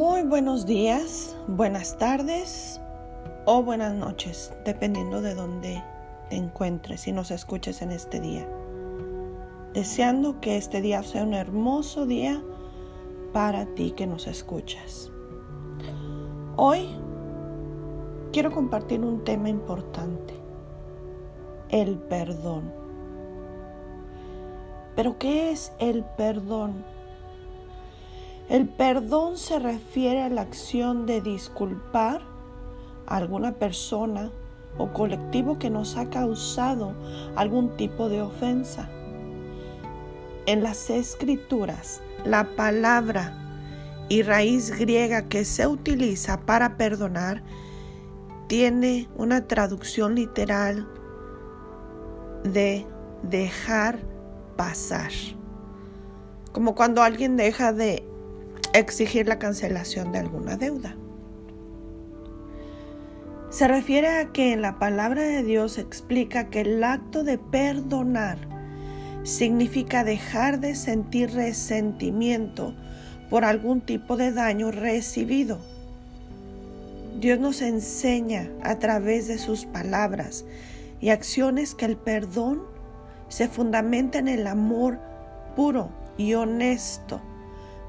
Muy buenos días, buenas tardes o buenas noches, dependiendo de dónde te encuentres y nos escuches en este día. Deseando que este día sea un hermoso día para ti que nos escuchas. Hoy quiero compartir un tema importante, el perdón. Pero ¿qué es el perdón? El perdón se refiere a la acción de disculpar a alguna persona o colectivo que nos ha causado algún tipo de ofensa. En las escrituras, la palabra y raíz griega que se utiliza para perdonar tiene una traducción literal de dejar pasar. Como cuando alguien deja de exigir la cancelación de alguna deuda. Se refiere a que en la palabra de Dios explica que el acto de perdonar significa dejar de sentir resentimiento por algún tipo de daño recibido. Dios nos enseña a través de sus palabras y acciones que el perdón se fundamenta en el amor puro y honesto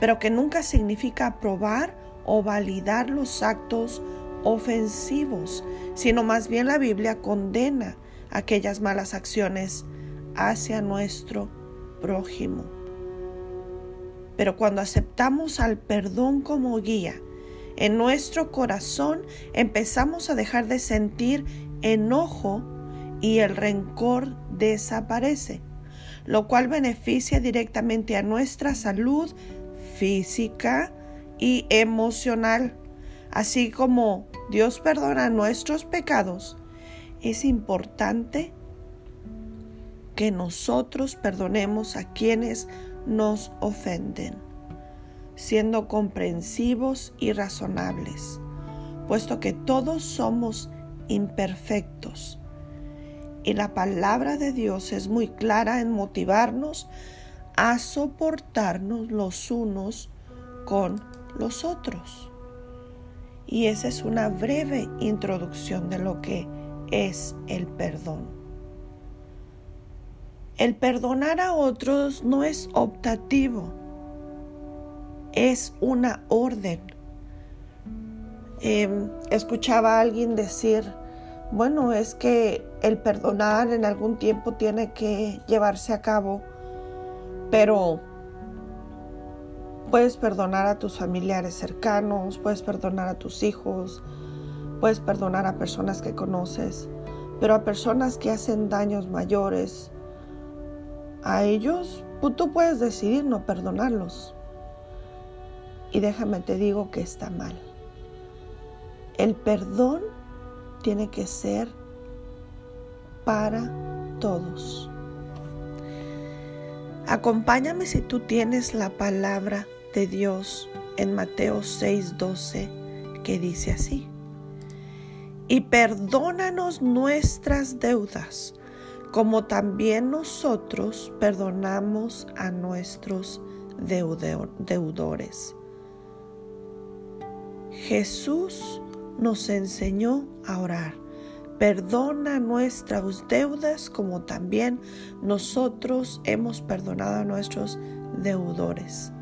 pero que nunca significa aprobar o validar los actos ofensivos, sino más bien la Biblia condena aquellas malas acciones hacia nuestro prójimo. Pero cuando aceptamos al perdón como guía, en nuestro corazón empezamos a dejar de sentir enojo y el rencor desaparece, lo cual beneficia directamente a nuestra salud física y emocional. Así como Dios perdona nuestros pecados, es importante que nosotros perdonemos a quienes nos ofenden, siendo comprensivos y razonables, puesto que todos somos imperfectos. Y la palabra de Dios es muy clara en motivarnos a soportarnos los unos con los otros. Y esa es una breve introducción de lo que es el perdón. El perdonar a otros no es optativo, es una orden. Em, escuchaba a alguien decir, bueno, es que el perdonar en algún tiempo tiene que llevarse a cabo pero puedes perdonar a tus familiares cercanos, puedes perdonar a tus hijos, puedes perdonar a personas que conoces, pero a personas que hacen daños mayores, a ellos pues, tú puedes decidir no perdonarlos. Y déjame te digo que está mal. El perdón tiene que ser para todos. Acompáñame si tú tienes la palabra de Dios en Mateo 6:12 que dice así. Y perdónanos nuestras deudas, como también nosotros perdonamos a nuestros deudores. Jesús nos enseñó a orar Perdona nuestras deudas como también nosotros hemos perdonado a nuestros deudores.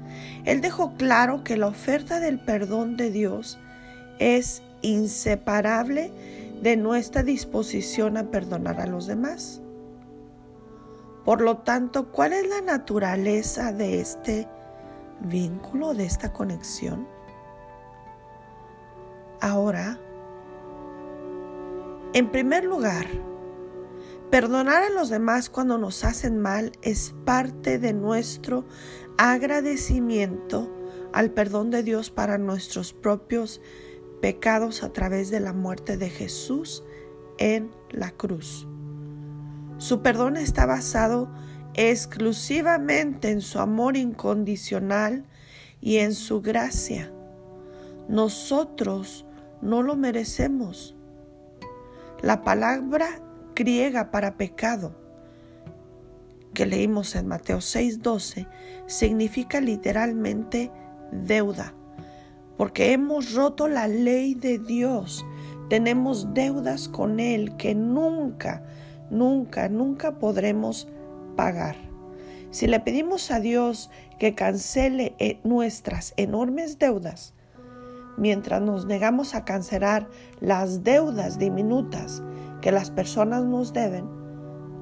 Él dejó claro que la oferta del perdón de Dios es inseparable de nuestra disposición a perdonar a los demás. Por lo tanto, ¿cuál es la naturaleza de este vínculo, de esta conexión? Ahora, en primer lugar, perdonar a los demás cuando nos hacen mal es parte de nuestro agradecimiento al perdón de Dios para nuestros propios pecados a través de la muerte de Jesús en la cruz. Su perdón está basado exclusivamente en su amor incondicional y en su gracia. Nosotros no lo merecemos. La palabra griega para pecado que leímos en Mateo 6:12 significa literalmente deuda, porque hemos roto la ley de Dios. Tenemos deudas con Él que nunca, nunca, nunca podremos pagar. Si le pedimos a Dios que cancele eh, nuestras enormes deudas, mientras nos negamos a cancelar las deudas diminutas que las personas nos deben,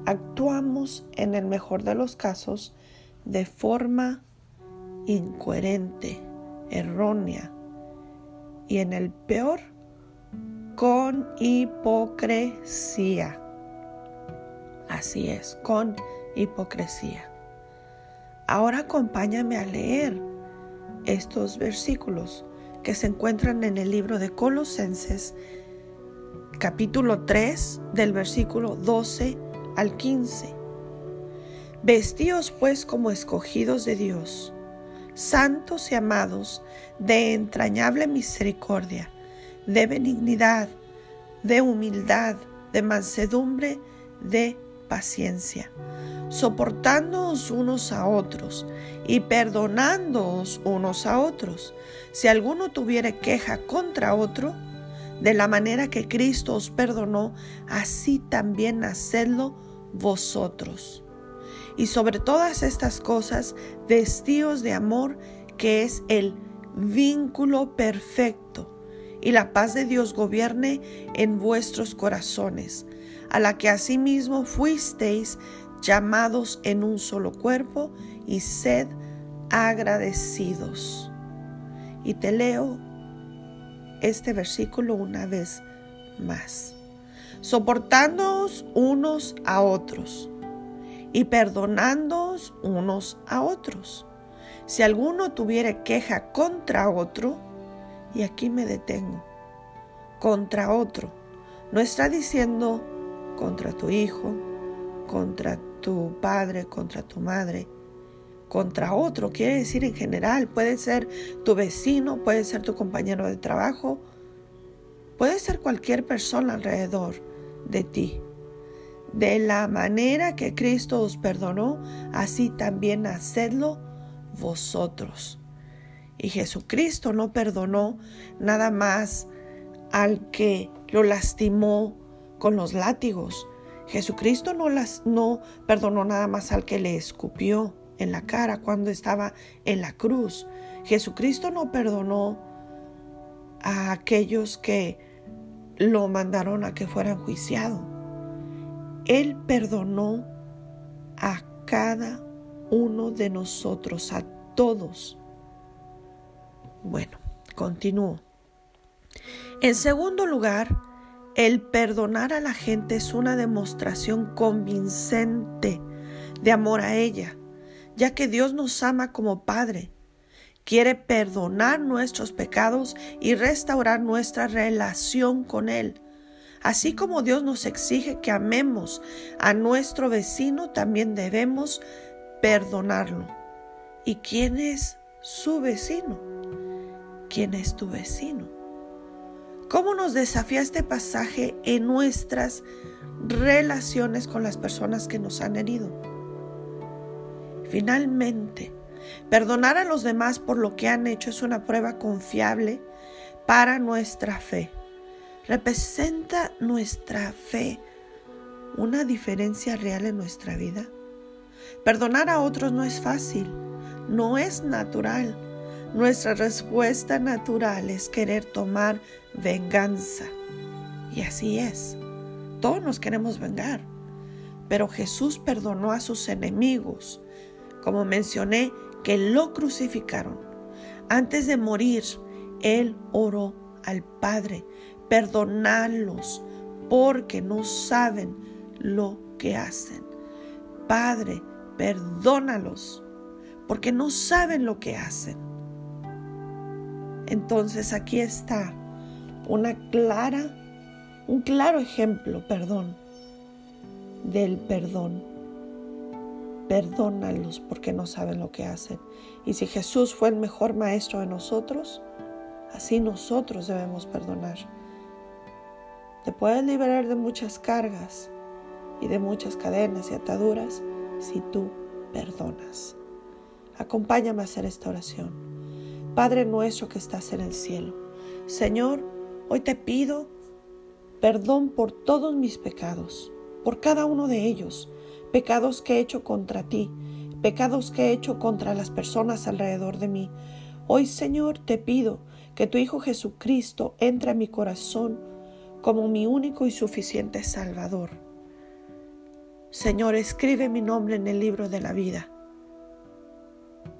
actuamos en el mejor de los casos de forma incoherente, errónea y en el peor con hipocresía. Así es, con hipocresía. Ahora acompáñame a leer estos versículos que se encuentran en el libro de Colosenses, capítulo 3, del versículo 12 al 15. Vestíos pues como escogidos de Dios, santos y amados, de entrañable misericordia, de benignidad, de humildad, de mansedumbre, de paciencia, soportándoos unos a otros y perdonándoos unos a otros. Si alguno tuviere queja contra otro, de la manera que Cristo os perdonó, así también hacedlo vosotros. Y sobre todas estas cosas, vestíos de amor, que es el vínculo perfecto, y la paz de Dios gobierne en vuestros corazones, a la que asimismo fuisteis llamados en un solo cuerpo, y sed agradecidos. Y te leo este versículo una vez más. Soportándoos unos a otros y perdonándoos unos a otros. Si alguno tuviere queja contra otro, y aquí me detengo, contra otro, no está diciendo contra tu hijo, contra tu padre, contra tu madre, contra otro, quiere decir en general, puede ser tu vecino, puede ser tu compañero de trabajo, puede ser cualquier persona alrededor de ti. De la manera que Cristo os perdonó, así también hacedlo vosotros. Y Jesucristo no perdonó nada más al que lo lastimó con los látigos. Jesucristo no, las, no perdonó nada más al que le escupió en la cara cuando estaba en la cruz. Jesucristo no perdonó a aquellos que lo mandaron a que fuera enjuiciado. Él perdonó a cada uno de nosotros, a todos. Bueno, continúo. En segundo lugar, el perdonar a la gente es una demostración convincente de amor a ella ya que Dios nos ama como Padre. Quiere perdonar nuestros pecados y restaurar nuestra relación con Él. Así como Dios nos exige que amemos a nuestro vecino, también debemos perdonarlo. ¿Y quién es su vecino? ¿Quién es tu vecino? ¿Cómo nos desafía este pasaje en nuestras relaciones con las personas que nos han herido? Finalmente, perdonar a los demás por lo que han hecho es una prueba confiable para nuestra fe. ¿Representa nuestra fe una diferencia real en nuestra vida? Perdonar a otros no es fácil, no es natural. Nuestra respuesta natural es querer tomar venganza. Y así es. Todos nos queremos vengar. Pero Jesús perdonó a sus enemigos como mencioné, que lo crucificaron. Antes de morir, Él oró al Padre, perdonarlos porque no saben lo que hacen. Padre, perdónalos porque no saben lo que hacen. Entonces aquí está una clara, un claro ejemplo, perdón, del perdón perdónalos porque no saben lo que hacen. Y si Jesús fue el mejor maestro de nosotros, así nosotros debemos perdonar. Te puedes liberar de muchas cargas y de muchas cadenas y ataduras si tú perdonas. Acompáñame a hacer esta oración. Padre nuestro que estás en el cielo. Señor, hoy te pido perdón por todos mis pecados, por cada uno de ellos, pecados que he hecho contra ti, pecados que he hecho contra las personas alrededor de mí. Hoy, Señor, te pido que tu Hijo Jesucristo entre a mi corazón como mi único y suficiente Salvador. Señor, escribe mi nombre en el libro de la vida.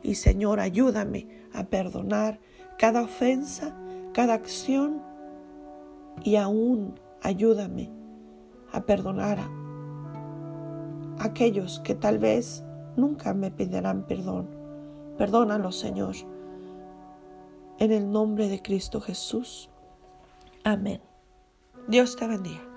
Y Señor, ayúdame a perdonar cada ofensa, cada acción y aún ayúdame a perdonar a aquellos que tal vez nunca me pedirán perdón. Perdónalo, Señor. En el nombre de Cristo Jesús. Amén. Dios te bendiga.